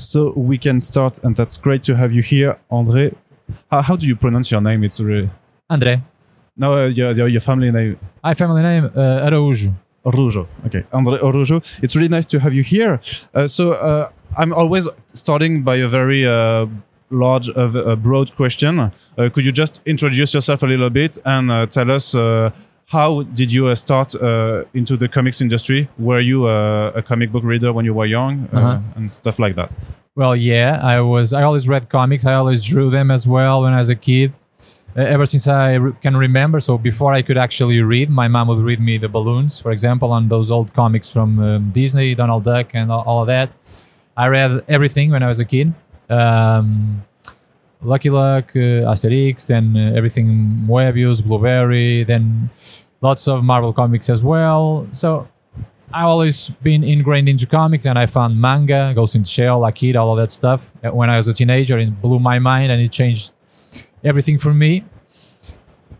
So we can start, and that's great to have you here, Andre. How, how do you pronounce your name? It's really André. no uh, your, your your family name. Hi, family name uh, Araújo. Orujo. Okay, Andre Orujo. It's really nice to have you here. Uh, so uh, I'm always starting by a very uh, large, uh, broad question. Uh, could you just introduce yourself a little bit and uh, tell us uh, how did you uh, start uh, into the comics industry? Were you uh, a comic book reader when you were young uh, Uh-huh. and stuff like that? Well, yeah, I was. I always read comics. I always drew them as well when I was a kid. Uh, ever since I re- can remember, so before I could actually read, my mom would read me the balloons, for example, on those old comics from um, Disney, Donald Duck, and all, all of that. I read everything when I was a kid. Um, Lucky Luke, uh, Asterix, then uh, everything Moebius, Blueberry, then lots of Marvel comics as well. So I've always been ingrained into comics, and I found manga, Ghost in the Shell, Akira, all of that stuff uh, when I was a teenager. It blew my mind, and it changed everything for me.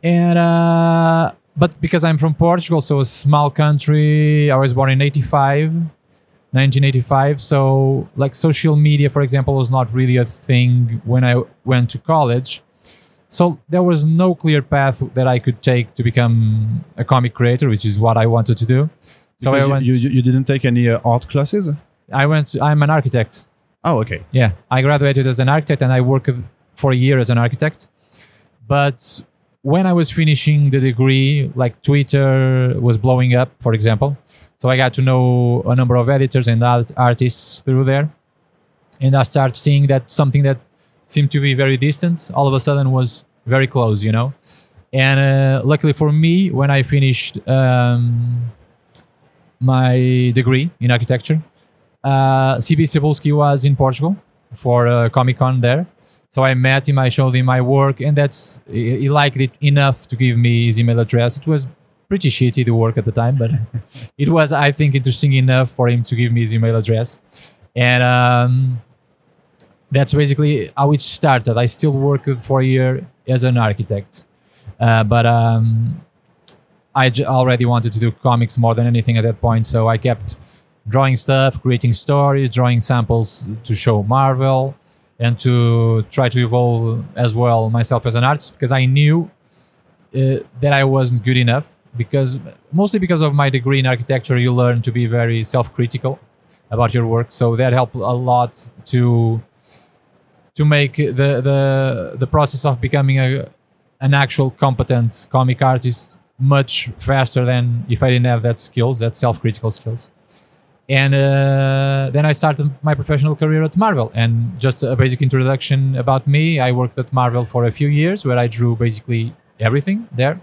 And uh, but because I'm from Portugal, so a small country, I was born in '85, 1985. So like social media, for example, was not really a thing when I went to college. So there was no clear path that I could take to become a comic creator, which is what I wanted to do. So I went. you, you, you didn't take any uh, art classes? I went. To, I'm an architect. Oh, okay. Yeah, I graduated as an architect and I worked for a year as an architect. But when I was finishing the degree, like Twitter was blowing up, for example. So I got to know a number of editors and art- artists through there. And I started seeing that something that seemed to be very distant all of a sudden was very close, you know? And uh, luckily for me, when I finished um, my degree in architecture, uh, CB Cebulski was in Portugal for uh, Comic Con there. So I met him, I showed him my work, and that's he, he liked it enough to give me his email address. It was pretty shitty the work at the time, but it was I think interesting enough for him to give me his email address, and um, that's basically how it started. I still worked for a year as an architect, uh, but um, I j- already wanted to do comics more than anything at that point, so I kept drawing stuff, creating stories, drawing samples to show Marvel, and to try to evolve as well myself as an artist because I knew uh, that I wasn't good enough. Because mostly because of my degree in architecture, you learn to be very self-critical about your work, so that helped a lot to to make the the the process of becoming a an actual competent comic artist much faster than if I didn't have that skills, that self-critical skills. And uh, then I started my professional career at Marvel. And just a basic introduction about me: I worked at Marvel for a few years, where I drew basically everything there,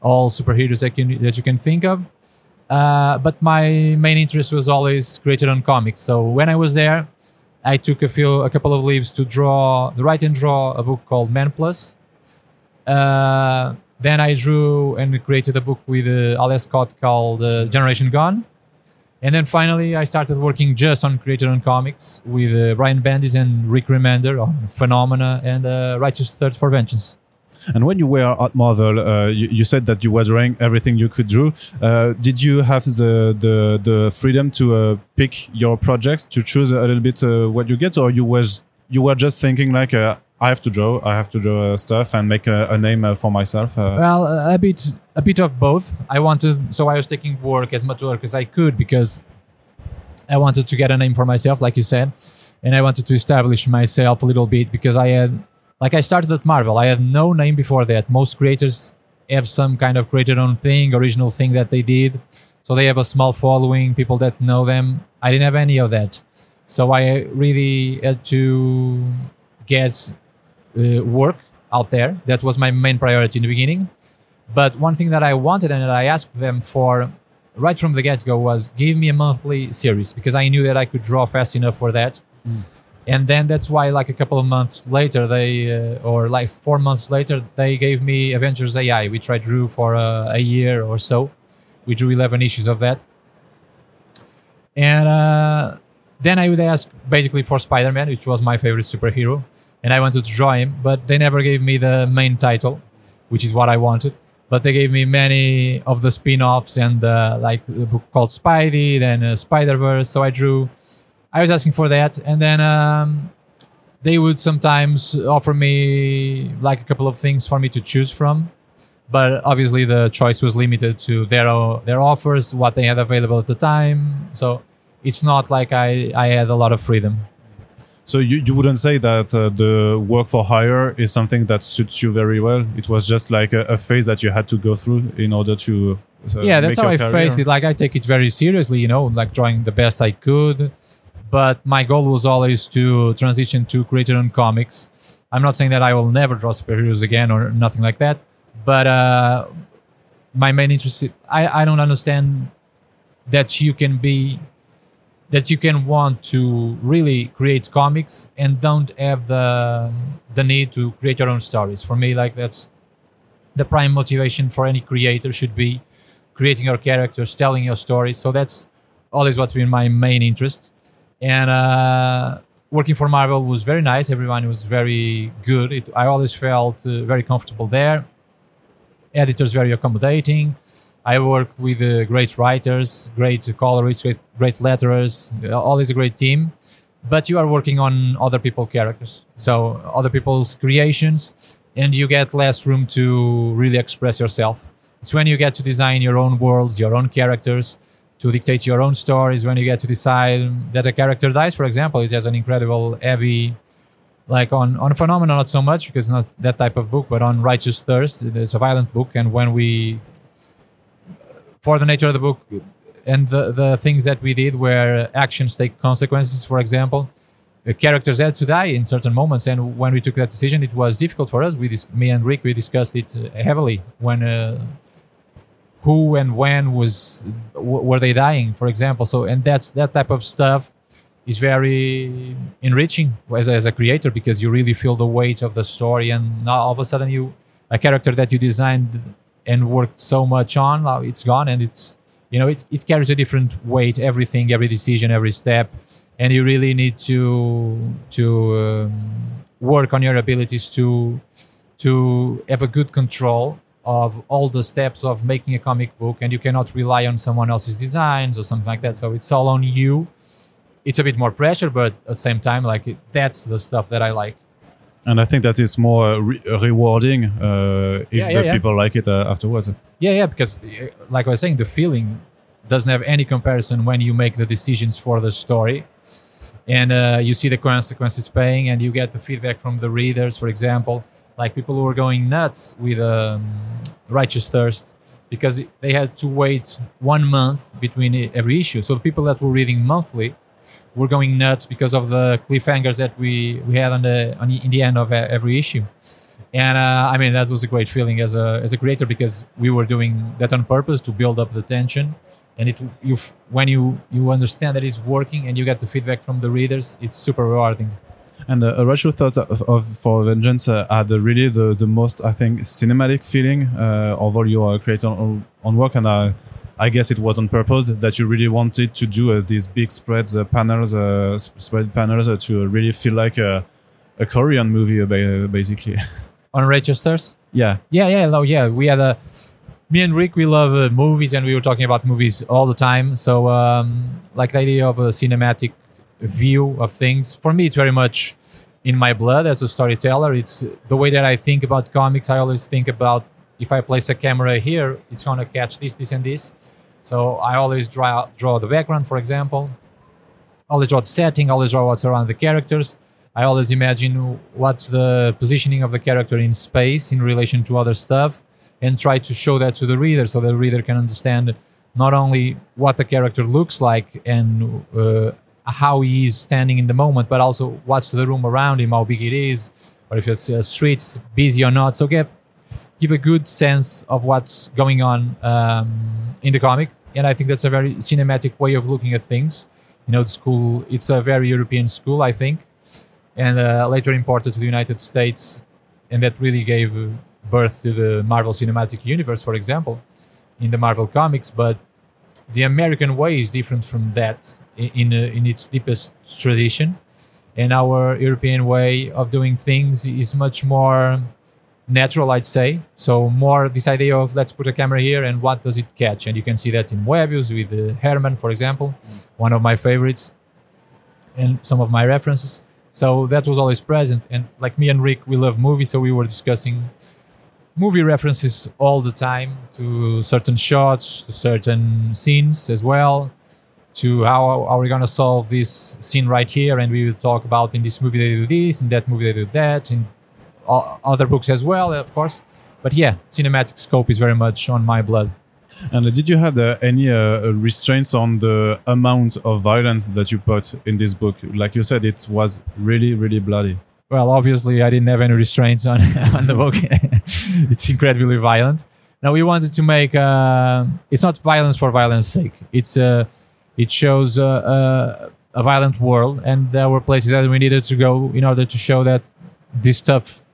all superheroes that, can, that you can think of. Uh, but my main interest was always creator-owned comics. So when I was there, I took a few, a couple of leaves to draw, write and draw a book called Man Plus. Uh, then I drew and created a book with uh, Aleš Kot called uh, Generation Gone. And then finally, I started working just on creator-owned comics with uh, Brian Bendis and Rick Remender on Phenomena and uh, Righteous Thirst for Vengeance. And when you were at Marvel, uh, you, you said that you were drawing everything you could draw. Uh, did you have the the, the freedom to uh, pick your projects to choose a little bit uh, what you get, or you was you were just thinking like uh, I have to draw, I have to draw stuff and make a, a name for myself? Well, a bit, a bit of both. I wanted, so I was taking work as much work as I could because I wanted to get a name for myself, like you said, and I wanted to establish myself a little bit because I had, like, I started at Marvel. I had no name before that. Most creators have some kind of creator-owned thing, original thing that they did, so they have a small following, people that know them. I didn't have any of that, so I really had to get uh, work out there. That was my main priority in the beginning. But one thing that I wanted and that I asked them for right from the get go was give me a monthly series because I knew that I could draw fast enough for that. And then that's why, like a couple of months later, they uh, or like four months later, they gave me Avengers AI, which I drew for uh, a year or so. We drew 11 issues of that. And uh, then I would ask basically for Spider Man, which was my favorite superhero. And I wanted to draw him, but they never gave me the main title, which is what I wanted. But they gave me many of the spin offs and uh, like a book called Spidey, then uh, Spider Verse. So I drew. I was asking for that, and then um, they would sometimes offer me like a couple of things for me to choose from. But obviously, the choice was limited to their their offers, what they had available at the time. So it's not like I, I had a lot of freedom. So you, you wouldn't say that uh, the work for hire is something that suits you very well. It was just like a, a phase that you had to go through in order to. Uh, yeah, that's how I career. faced it. Like I take it very seriously, you know, like drawing the best I could. But my goal was always to transition to creator-owned comics. I'm not saying that I will never draw superheroes again or nothing like that. But uh, my main interest, I, I don't understand that you can be, that you can want to really create comics and don't have the the need to create your own stories. For me, like that's the prime motivation for any creator should be creating your characters, telling your stories. So that's always what's been my main interest. And uh, working for Marvel was very nice. Everyone was very good. It, I always felt uh, very comfortable there. Editors very accommodating. I worked with uh, great writers, great colorists, great, great letterers. uh, Always a great team. But you are working on other people's characters, so other people's creations, and you get less room to really express yourself. It's when you get to design your own worlds, your own characters, to dictate your own stories. When you get to decide that a character dies, for example, it has an incredible heavy, like on on Phenomena, not so much because not that type of book, but on Righteous Thirst, it's a violent book, and when we, for the nature of the book, and the the things that we did where actions take consequences, for example. The characters had to die in certain moments, and when we took that decision, it was difficult for us. We, dis- me and Rick, we discussed it uh, heavily when uh, who and when was were they dying for example? So and that's that type of stuff is very enriching as a, as a creator because you really feel the weight of the story and now all of a sudden you a character that you designed and worked so much on now it's gone and it's you know it, it carries a different weight everything every decision every step. And you really need to to um, work on your abilities to to have a good control of all the steps of making a comic book and you cannot rely on someone else's designs or something like that. So it's all on you. It's a bit more pressure but at the same time like it, that's the stuff that i like. And I think that is more re- rewarding uh, if Yeah, yeah, the yeah. people like it uh, afterwards. yeah yeah because uh, like i was saying the feeling doesn't have any comparison when you make the decisions for the story. And uh, you see the consequences paying and you get the feedback from the readers for example like people were going nuts with um, righteous thirst because they had to wait one month between every issue. So the people that were reading monthly were going nuts because of the cliffhangers that we, we had on the on the, in the end of every issue. And uh, I mean that was a great feeling as a as a creator because we were doing that on purpose to build up the tension. And it you when you you understand that it's working and you get the feedback from the readers it's super rewarding And uh, a retro thought of, of for Vengeance uh, had the, really the, the most, I think, cinematic feeling uh, of all your uh, creator-owned, on work. And I, I guess it was on purpose that you really wanted to do uh, these big spreads, uh, panels, uh, spread panels uh, to really feel like a, a Korean movie, uh, basically. on registers yeah. yeah yeah no yeah we had a me and rick we love uh, movies and we were talking about movies all the time so um, like the idea of a cinematic view of things. For me it's very much in my blood as a storyteller. It's the way that i think about comics. I always think about if i place a camera here it's going to catch this this and this. So i always draw draw the background for example. I always draw the setting, always draw what's around the characters. I always imagine what's the positioning of the character in space in relation to other stuff and try to show that to the reader so the reader can understand not only what the character looks like and uh, how he is standing in the moment, but also what's the room around him, how big it is, or if it's a street busy or not. So give give a good sense of what's going on um, in the comic, and I think that's a very cinematic way of looking at things. You know, the school it's a very European school, I think, and uh, later imported to the United States, and that really gave uh, birth to the Marvel Cinematic Universe, for example, in the Marvel comics. But the American way is different from that in uh, in its deepest tradition, and our European way of doing things is much more natural, I'd say. So more this idea of let's put a camera here and what does it catch, and you can see that in Moebius with uh, Hermann, for example, one of my favorites. and some of my references. So that was always present. And like me and Rick, we love movies, so we were discussing movie references all the time to certain shots, to certain scenes as well, to how are we gonna solve this scene right here, and we will talk about in this movie they do this, in that movie they do that, in other books as well, of course. But yeah, cinematic scope is very much on my blood. And uh, did you have uh, any uh, restraints on the amount of violence that you put in this book? Like you said, it was really, really bloody. Well, obviously, I didn't have any restraints on, on the book. it's incredibly violent. Now we wanted to make. Uh, it's not violence for violence sake. It's uh, it shows uh, uh, a violent world, and there were places that we needed to go in order to show that this stuff,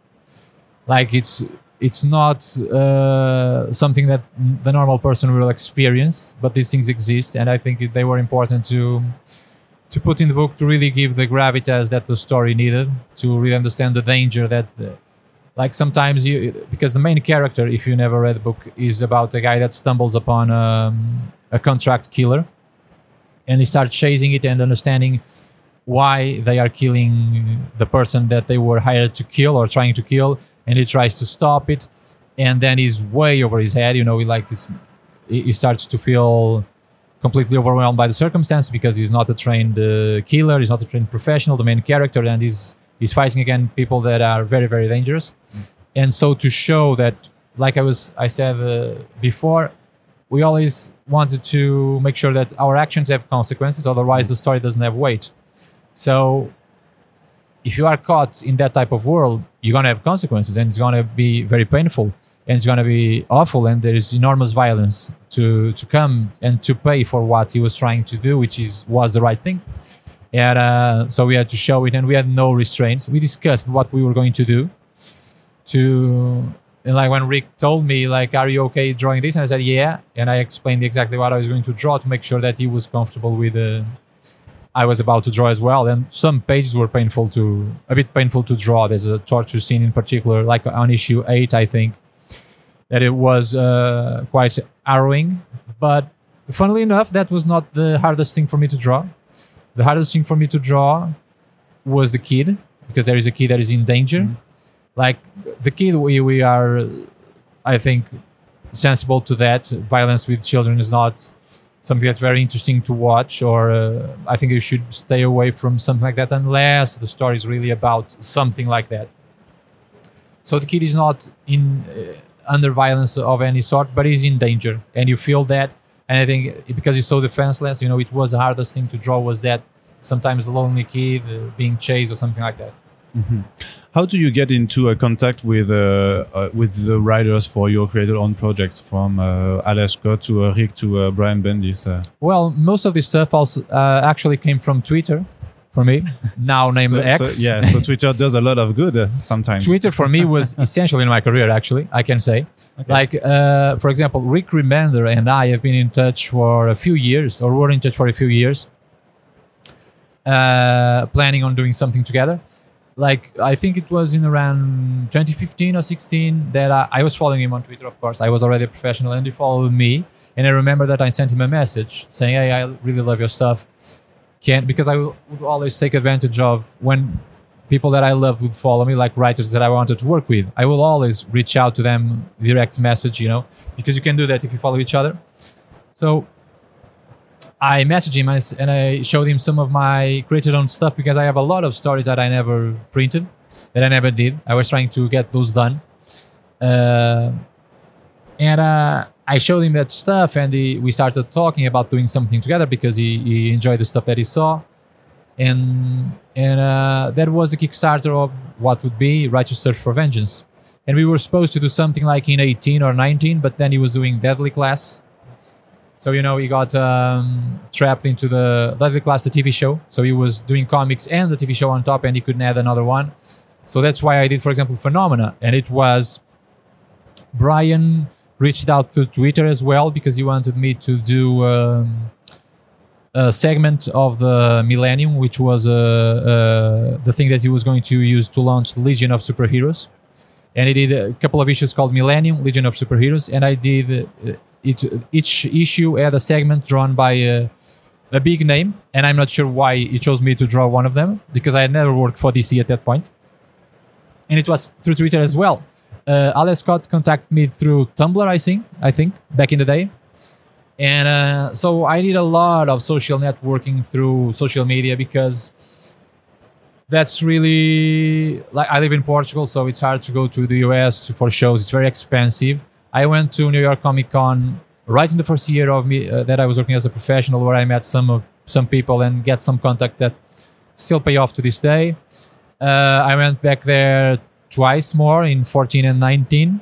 like it's it's not uh, something that the normal person will experience, but these things exist, and I think they were important to to put in the book to really give the gravitas that the story needed to really understand the danger that the, like sometimes you because the main character if you never read the book is about a guy that stumbles upon um, a contract killer. And he starts chasing it and understanding why they are killing the person that they were hired to kill or trying to kill. And he tries to stop it. And then he's way over his head you know he like he starts to feel completely overwhelmed by the circumstance because he's not a trained uh, killer, he's not a trained professional, the main character, and he's he's fighting against people that are very very dangerous. And so to show that, like I was I said uh, before, we always wanted to make sure that our actions have consequences, otherwise the story doesn't have weight. So if you are caught in that type of world, you're gonna have consequences, and it's gonna be very painful, and it's gonna be awful, and there is enormous violence to to come and to pay for what he was trying to do, which is was the right thing. And uh, so we had to show it, and we had no restraints. We discussed what we were going to do. To and like when Rick told me, like, "Are you okay drawing this?" and I said, "Yeah," and I explained exactly what I was going to draw to make sure that he was comfortable with the. I was about to draw as well, and some pages were painful to a bit painful to draw. There's a torture scene in particular, like on issue eight, I think, that it was uh, quite harrowing. But funnily enough, that was not the hardest thing for me to draw. The hardest thing for me to draw was the kid, because there is a kid that is in danger. Like the kid, we, we are, I think, sensible to that. Violence with children is not something that's very interesting to watch, or uh, I think you should stay away from something like that unless the story is really about something like that. So the kid is not in uh, under violence of any sort, but he's in danger, and you feel that. And I think because he's so defenseless, you know, it was the hardest thing to draw was that sometimes the lonely kid uh, being chased or something like that. How do you get into a contact with uh, uh, with the writers for your creator-owned projects, from uh, Aleš Kot to uh, Rick to uh, Brian Bendis? Uh, Well, most of this stuff also uh, actually came from Twitter for me, now named so, X. so- yeah, so Twitter does a lot of good uh, sometimes. Twitter for me was essential in my career, actually, I can say. Like, uh, for example, Rick Remender and I have been in touch for a few years, or were in touch for a few years, uh, planning on doing something together. Like, I think it was in around 2015 or 16 that I, I was following him on Twitter, of course. I was already a professional, and he followed me. And I remember that I sent him a message saying, Hey, I really love your stuff. Can because I would always take advantage of when people that I love would follow me, like writers that I wanted to work with. I will always reach out to them, direct message, you know, because you can do that if you follow each other. So I messaged him and and I showed him some of my creator-owned stuff because I have a lot of stories that I never printed, that I never did. I was trying to get those done. Uh, and uh, I showed him that stuff, and he, we started talking about doing something together because he, he enjoyed the stuff that he saw and and uh, that was the Kickstarter of what would be Righteous Thirst for Vengeance. And we were supposed to do something like in 18 or 19, but then he was doing Deadly Class. So you know he got um, trapped into the Deadly Class, the TV show. So he was doing comics and the TV show on top, and he couldn't add another one. So that's why I did, for example, Phenomena, and it was Brian reached out to Twitter as well because he wanted me to do. Um, a segment of the Millennium, which was uh, uh, the thing that he was going to use to launch Legion of Superheroes. And he did a couple of issues called Millennium, Legion of Superheroes, and I did uh, it. Each issue had a segment drawn by uh, a big name, and I'm not sure why he chose me to draw one of them because I had never worked for DC at that point. And it was through Twitter as well. Uh, Aleš Kot contacted me through Tumblr, I think, I think back in the day, and uh, so I did a lot of social networking through social media because that's really like I live in Portugal, so it's hard to go to the US for shows. It's very expensive. I went to New York Comic Con right in the first year of me uh, that I was working as a professional, where I met some of some people and get some contacts that still pay off to this day. Uh, I went back there twice more in 14 and 19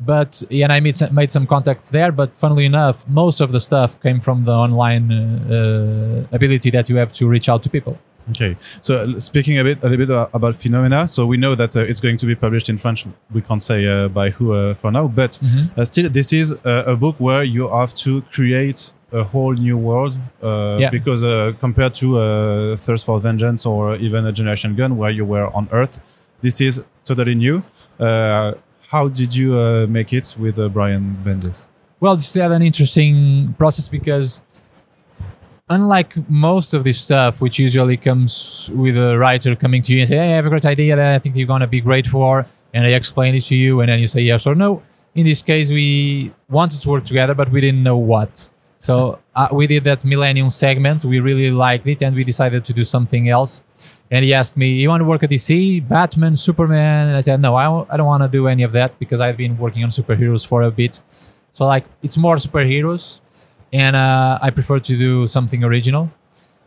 but yeah, and I made some, made some contacts there. But funnily enough, most of the stuff came from the online uh, uh, ability that you have to reach out to people. Okay, so uh, speaking a bit a little bit about Phenomena, so we know that uh, it's going to be published in French. We can't say uh, by who uh, for now, but Mm-hmm. uh, still, this is uh, a book where you have to create a whole new world. Uh, Yeah. Because uh, compared to uh, Thirst for Vengeance or even a Generation Gone, where you were on Earth, this is totally new. Uh, how did you uh, make it with uh, Brian Bendis? Well, this had an interesting process because unlike most of this stuff, which usually comes with a writer coming to you and say, "Hey, I have a great idea that I think you're gonna be great for," and I explain it to you, and then you say yes or no. In this case, we wanted to work together, but we didn't know what. So uh, we did that Millennium segment. We really liked it, and we decided to do something else. And he asked me, "You want to work at DC, Batman, Superman?" And I said, "No, I don't want to do any of that because I've been working on superheroes for a bit. So like, it's more superheroes, and uh, I prefer to do something original."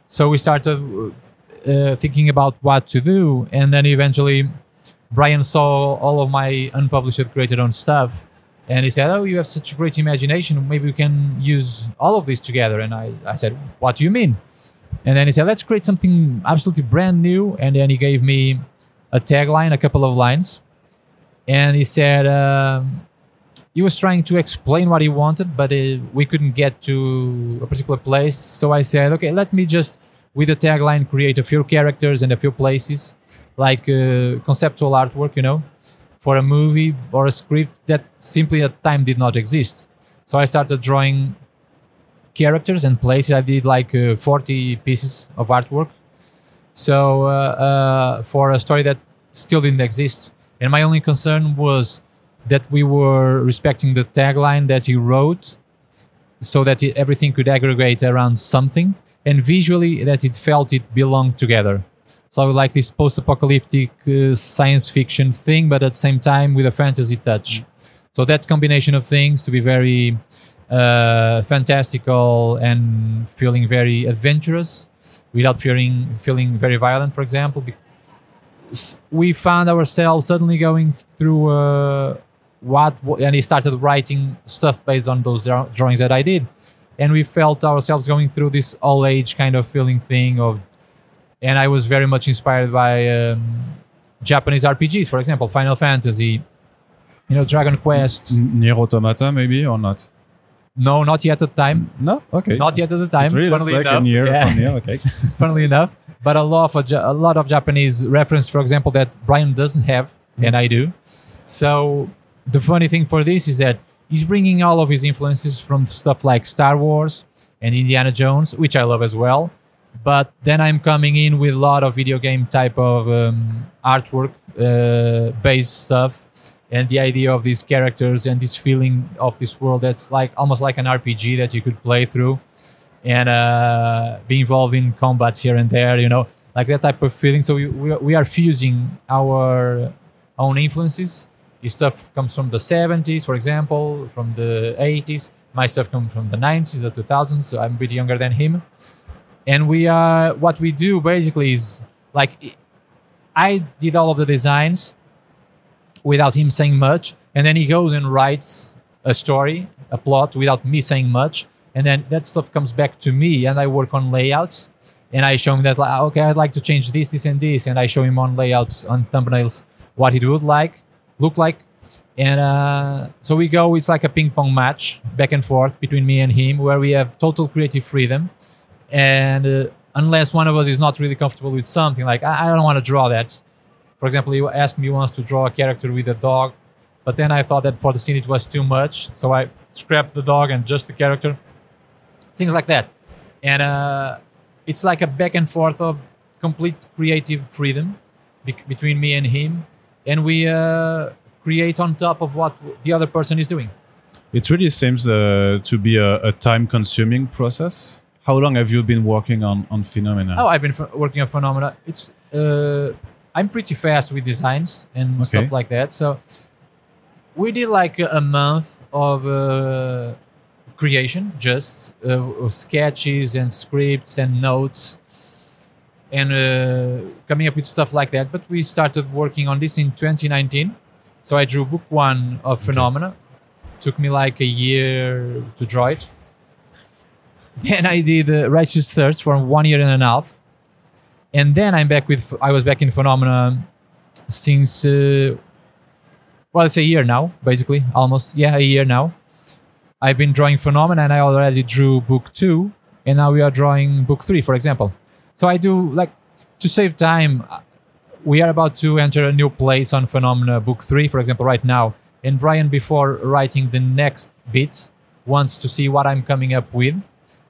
So we started uh, thinking about what to do, and then eventually, Brian saw all of my unpublished creator-owned stuff, and he said, "Oh, you have such a great imagination. Maybe we can use all of this together." And I, I said, "What do you mean?" And then he said, let's create something absolutely brand new. And then he gave me a tagline, a couple of lines. And he said, um, he was trying to explain what he wanted, but uh, we couldn't get to a particular place. So I said, okay, let me just, with the tagline, create a few characters and a few places, like uh, conceptual artwork, you know, for a movie or a script that simply at the time did not exist. So I started drawing characters and places. I did like uh, 40 pieces of artwork. So uh, uh, for a story that still didn't exist, and my only concern was that we were respecting the tagline that he wrote, so that it, everything could aggregate around something, and visually that it felt it belonged together. So I would like this post-apocalyptic uh, science fiction thing, but at the same time with a fantasy touch. So that combination of things to be very uh, fantastical and feeling very adventurous without feeling feeling very violent for example. We found ourselves suddenly going through uh, what and he started writing stuff based on those drawings that i did. And we felt ourselves going through this all age kind of feeling thing of and i was very much inspired by um, japanese rpgs for example final fantasy you know dragon quest. Nier Automata, maybe or not? No not yet at the time No. Okay. not yet at the time It really funnily like enough. Yeah. from Nier, Okay. funnily enough. But a lot of Ja- a lot of Japanese reference, for example, that Brian doesn't have, and I do. So the funny thing for this is that he's bringing all of his influences from stuff like Star Wars and Indiana Jones, which I love as well. But then I'm coming in with a lot of video game type of um, artwork uh, based stuff, and the idea of these characters and this feeling of this world that's like almost like an RPG that you could play through and uh, be involved in combats here and there, you know, like that type of feeling. So we, we, we are fusing our own influences. His stuff comes from the 70s, for example, from the 80s. My stuff comes from the 90s, the 2000s. So I'm a bit younger than him. And we are, what we do basically is like, I did all of the designs without him saying much. And then he goes and writes a story, a plot without me saying much. And then that stuff comes back to me and I work on layouts. And I show him that, like, okay, I'd like to change this, this, and this. And I show him on layouts, on thumbnails, what it would like, look like. And uh, so we go, it's like a ping pong match back and forth between me and him, where we have total creative freedom. And uh, unless one of us is not really comfortable with something, like, I, I don't want to draw that. For example, he asked me once to draw a character with a dog, but then I thought that for the scene it was too much. So I scrapped the dog and just the character. Things like that. and uh, it's like a back and forth of complete creative freedom be- between me and him, and we uh, create on top of what the other person is doing. It really seems uh, to be a, a time-consuming process. How long have you been working on on Phenomena? Oh, I've been f- working on Phenomena. It's uh, I'm pretty fast with designs and Okay. stuff like that. So we did like a, month of uh, creation, just uh, of sketches and scripts and notes, and uh, coming up with stuff like that. But we started working on this in 2019. So I drew book one of Phenomena. Took me like a year to draw it. Then I did uh, Righteous Thirst for one year and a half, and then I'm back with. I was back in Phenomena since uh, well, it's a year now, basically, almost. Yeah, a year now. I've been drawing Phenomena, and I already drew book two, and now we are drawing book three, for example. So I do like to save time. uh, We are about to enter a new place on Phenomena book three, for example, right now. And Brian, before writing the next bit, wants to see what I'm coming up with.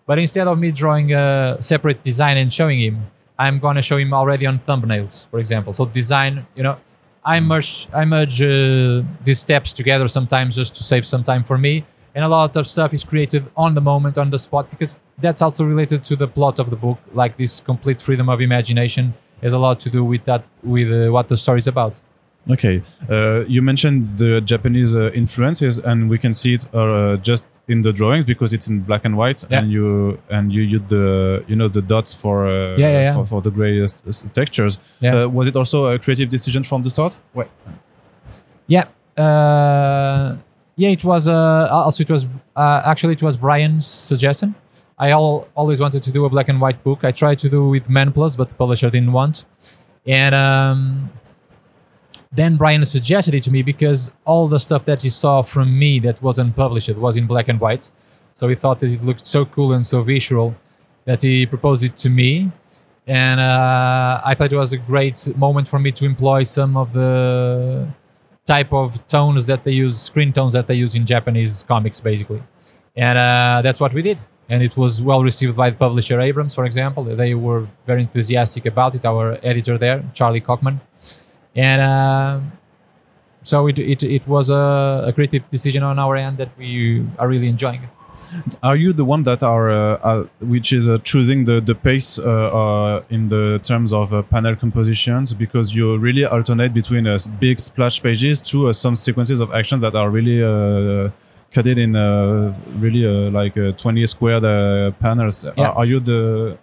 But instead of me drawing a separate design and showing him, I'm gonna show him already on thumbnails, for example. So design, you know, I merge I merge uh, these steps together sometimes just to save some time for me. And a lot of stuff is created on the moment, on the spot, because that's also related to the plot of the book. Like this complete freedom of imagination has a lot to do with that, with uh, what the story is about. Okay, uh, you mentioned the Japanese uh, influences, and we can see it uh, just in the drawings because it's in black and white, Yeah. and you and you use the you know the dots for uh, Yeah, yeah. For, for the gray uh, textures. Yeah. Uh, was it also a creative decision from the start? Wait, Yeah. Uh, yeah, it was. Uh, also, it was uh, actually it was Brian's suggestion. I al- always wanted to do a black and white book. I tried to do with Man Plus, but the publisher didn't want. And um, then Brian suggested it to me because all the stuff that he saw from me that wasn't published was in black and white. So he thought that it looked so cool and so visual that he proposed it to me. And uh, I thought it was a great moment for me to employ some of the type of tones that they use, screen tones that they use in Japanese comics, basically. And uh, that's what we did. And it was well received by the publisher Abrams, for example. They were very enthusiastic about it. Our editor there, Charlie Kochman. And uh, so it, it, it was a, a creative decision on our end that we are really enjoying. are you the one that are, uh, uh, which is uh, choosing the the pace uh, uh, in the terms of uh, panel compositions because you really alternate between uh, big splash pages to uh, some sequences of action that are really uh, cut it in uh, really uh, like uh, 20 squared uh, panels. Yeah. Are, are you the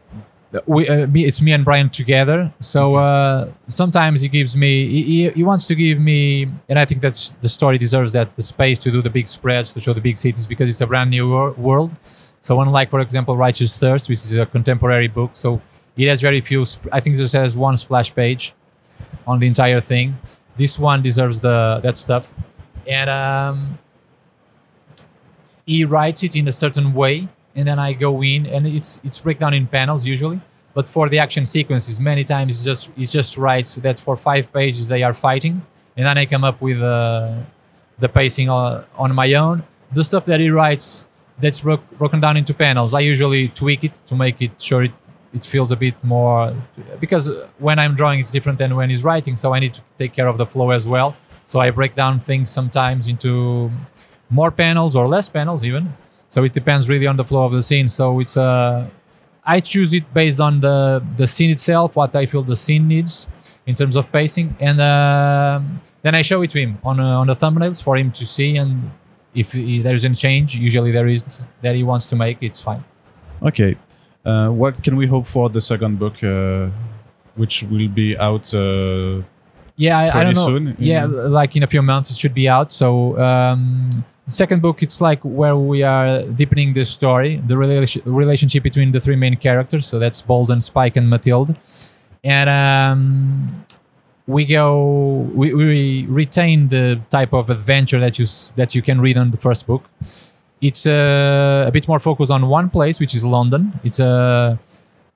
we uh, me, it's me and Brian together. So uh, sometimes he gives me he, he, wants to give me, and I think that's the story deserves that the space to do the big spreads to show the big cities because it's a brand new wor- world. So unlike, for example, Righteous Thirst, which is a contemporary book, so it has very few. Sp- I think it just has one splash page on the entire thing. This one deserves the that stuff, and um, he writes it in a certain way and then I go in and it's it's breakdown in panels usually. But for the action sequences, many times it's just it's just writes that for five pages they are fighting, and then I come up with uh, the pacing uh, on my own. The stuff that he writes that's bro- broken down into panels, I usually tweak it to make it sure it, it feels a bit more because when I'm drawing it's different than when he's writing, so I need to take care of the flow as well. So I break down things sometimes into more panels or less panels even. So it depends really on the flow of the scene. So it's uh, I choose it based on the the scene itself, what I feel the scene needs in terms of pacing, and um then I show it to him on uh, on the thumbnails for him to see. And if he, there is any change, usually there is that he wants to make, it's fine. okay? Uh, what can we hope for the second book, uh, which will be out? Uh, Yeah, I, I don't know. soon, Yeah, yeah. like in a few months it should be out. So um, the second book, it's like where we are deepening the story, the relation relationship between the three main characters. So that's Bolden, Spike, and Matilda. And um, we go, we, we retain the type of adventure that you that you can read on the first book. It's uh, a bit more focused on one place, which is London. It's a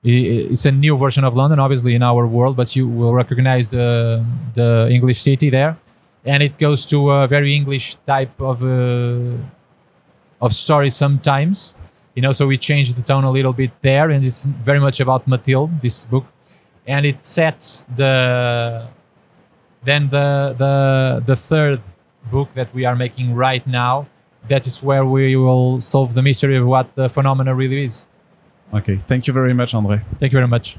i- it's a new version of London, obviously in our world, but you will recognize the the English city there, and it goes to a very English type of uh, of story sometimes. You know, so we changed the tone a little bit there, and it's very much about Mathilde, this book, and it sets the then the the the third book that we are making right now. That is where we will solve the mystery of what the phenomena really is. Okay, thank you very much, Andre. Thank you very much.